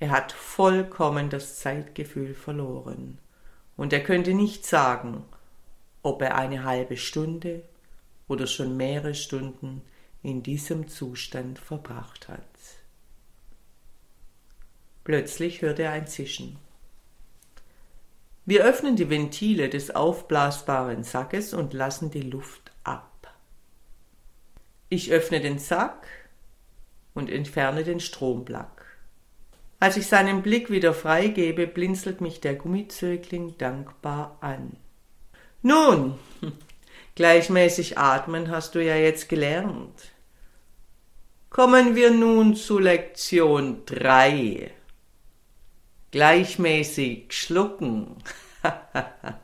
Er hat vollkommen das Zeitgefühl verloren, und er könnte nicht sagen, ob er eine halbe Stunde oder schon mehrere Stunden in diesem Zustand verbracht hat. Plötzlich hört er ein Zischen. Wir öffnen die Ventile des aufblasbaren Sackes und lassen die Luft ab. Ich öffne den Sack und entferne den Stromblack. Als ich seinen Blick wieder freigebe, blinzelt mich der Gummizögling dankbar an. Nun, gleichmäßig atmen hast du ja jetzt gelernt. Kommen wir nun zu Lektion drei. Gleichmäßig schlucken.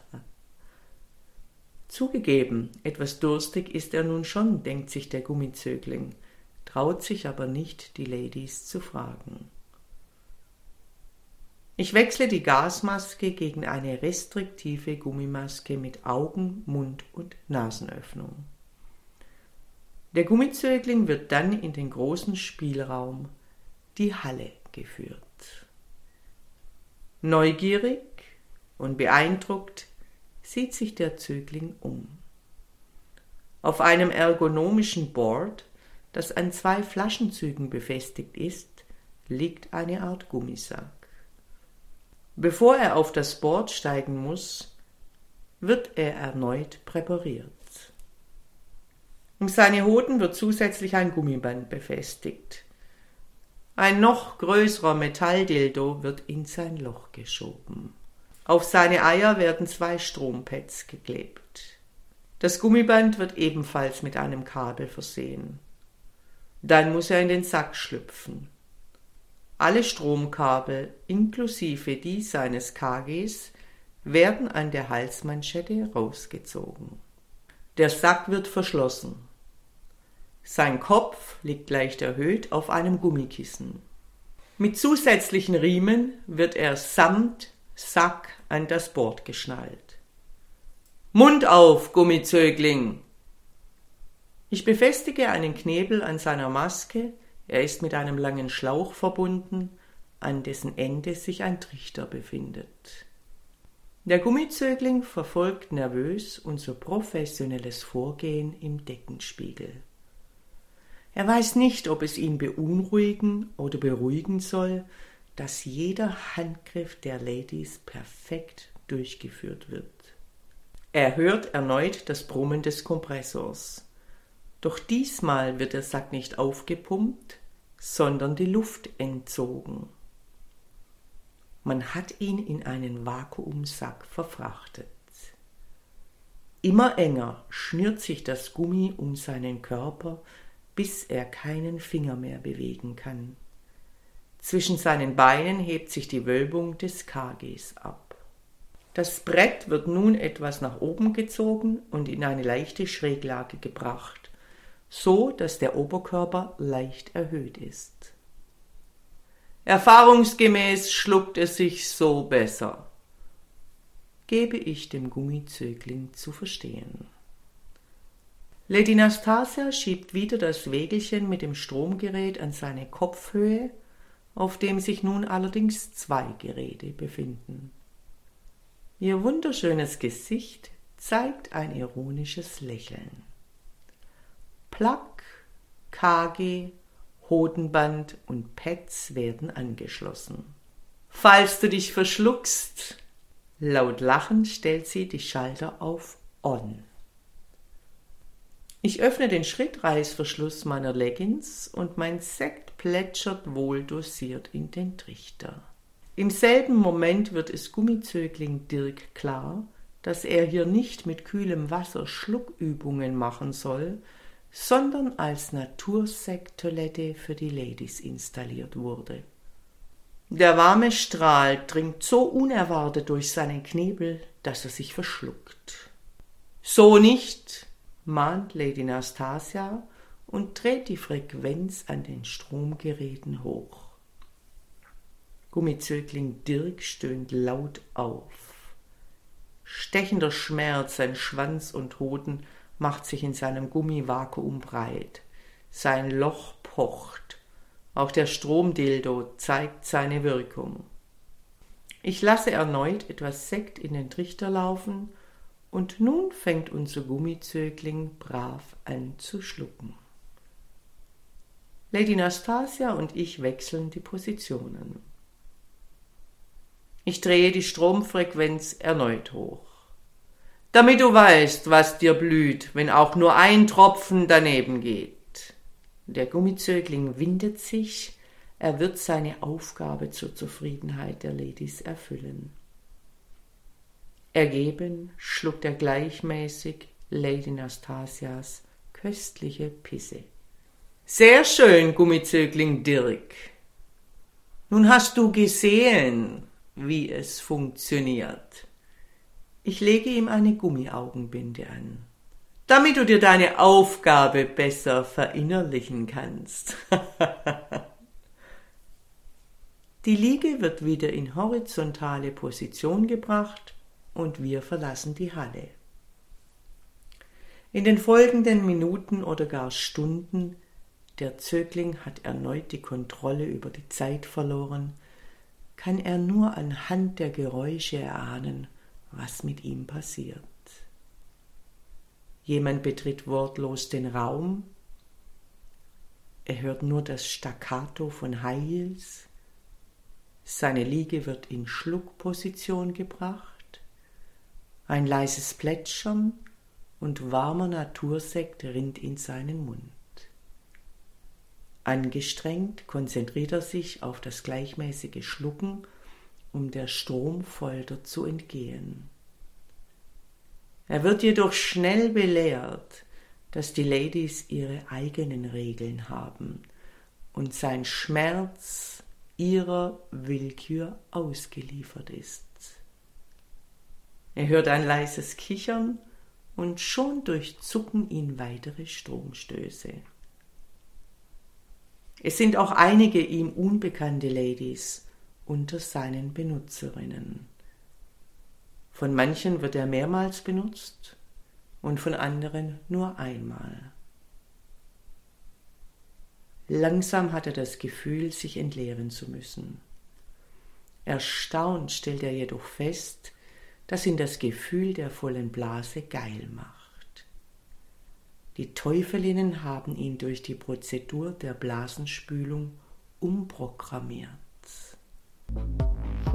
Zugegeben, etwas durstig ist er nun schon, denkt sich der Gummizögling, traut sich aber nicht, die Ladies zu fragen. Ich wechsle die Gasmaske gegen eine restriktive Gummimaske mit Augen, Mund und Nasenöffnung. Der Gummizögling wird dann in den großen Spielraum, die Halle, geführt. Neugierig und beeindruckt sieht sich der Zögling um. Auf einem ergonomischen Board, das an zwei Flaschenzügen befestigt ist, liegt eine Art Gummisack. Bevor er auf das Board steigen muss, wird er erneut präpariert. Um seine Hoden wird zusätzlich ein Gummiband befestigt. Ein noch größerer Metalldildo wird in sein Loch geschoben. Auf seine Eier werden zwei Strompads geklebt. Das Gummiband wird ebenfalls mit einem Kabel versehen. Dann muss er in den Sack schlüpfen. Alle Stromkabel inklusive die seines KGs werden an der Halsmanschette rausgezogen. Der Sack wird verschlossen. Sein Kopf liegt leicht erhöht auf einem Gummikissen. Mit zusätzlichen Riemen wird er samt Sack an das Board geschnallt. Mund auf, Gummizögling! Ich befestige einen Knebel an seiner Maske, er ist mit einem langen Schlauch verbunden, an dessen Ende sich ein Trichter befindet. Der Gummizögling verfolgt nervös unser professionelles Vorgehen im Deckenspiegel. Er weiß nicht, ob es ihn beunruhigen oder beruhigen soll, dass jeder Handgriff der Ladies perfekt durchgeführt wird. Er hört erneut das Brummen des Kompressors. Doch diesmal wird der Sack nicht aufgepumpt, sondern die Luft entzogen. Man hat ihn in einen Vakuumsack verfrachtet. Immer enger schnürt sich das Gummi um seinen Körper, bis er keinen Finger mehr bewegen kann. Zwischen seinen Beinen hebt sich die Wölbung des KGs ab. Das Brett wird nun etwas nach oben gezogen und in eine leichte Schräglage gebracht so dass der Oberkörper leicht erhöht ist. Erfahrungsgemäß schluckt es sich so besser, gebe ich dem Gummizögling zu verstehen. Lady Nastasia schiebt wieder das Wägelchen mit dem Stromgerät an seine Kopfhöhe, auf dem sich nun allerdings zwei Geräte befinden. Ihr wunderschönes Gesicht zeigt ein ironisches Lächeln. Plug, KG, Hodenband und Pads werden angeschlossen. Falls du dich verschluckst, laut lachend stellt sie die Schalter auf On. Ich öffne den Schrittreißverschluss meiner Leggings und mein Sekt plätschert wohl dosiert in den Trichter. Im selben Moment wird es Gummizögling Dirk klar, dass er hier nicht mit kühlem Wasser Schluckübungen machen soll, sondern als Natursekttoilette für die Ladies installiert wurde. Der warme Strahl dringt so unerwartet durch seinen Knebel, dass er sich verschluckt. So nicht, mahnt Lady Nastasia und dreht die Frequenz an den Stromgeräten hoch. Gummizögling Dirk stöhnt laut auf. Stechender Schmerz, sein Schwanz und Hoden macht sich in seinem Gummivakuum breit. Sein Loch pocht. Auch der Stromdildo zeigt seine Wirkung. Ich lasse erneut etwas Sekt in den Trichter laufen und nun fängt unser Gummizögling brav an zu schlucken. Lady Nastasia und ich wechseln die Positionen. Ich drehe die Stromfrequenz erneut hoch. Damit du weißt, was dir blüht, wenn auch nur ein Tropfen daneben geht. Der Gummizögling windet sich, er wird seine Aufgabe zur Zufriedenheit der Ladies erfüllen. Ergeben schluckt er gleichmäßig Lady Nastasias köstliche Pisse. Sehr schön, Gummizögling Dirk. Nun hast du gesehen, wie es funktioniert. Ich lege ihm eine Gummiaugenbinde an, damit du dir deine Aufgabe besser verinnerlichen kannst. Die Liege wird wieder in horizontale Position gebracht und wir verlassen die Halle. In den folgenden Minuten oder gar Stunden der Zögling hat erneut die Kontrolle über die Zeit verloren, kann er nur anhand der Geräusche erahnen, was mit ihm passiert. Jemand betritt wortlos den Raum, er hört nur das Staccato von High Heels, seine Liege wird in Schluckposition gebracht, ein leises Plätschern und warmer Natursekt rinnt in seinen Mund. Angestrengt konzentriert er sich auf das gleichmäßige Schlucken, um der Stromfolter zu entgehen. Er wird jedoch schnell belehrt, dass die Ladies ihre eigenen Regeln haben und sein Schmerz ihrer Willkür ausgeliefert ist. Er hört ein leises Kichern und schon durchzucken ihn weitere Stromstöße. Es sind auch einige ihm unbekannte Ladies unter seinen Benutzerinnen. Von manchen wird er mehrmals benutzt und von anderen nur einmal. Langsam hat er das Gefühl, sich entleeren zu müssen. Erstaunt stellt er jedoch fest, dass ihn das Gefühl der vollen Blase geil macht. Die Teufelinnen haben ihn durch die Prozedur der Blasenspülung umprogrammiert.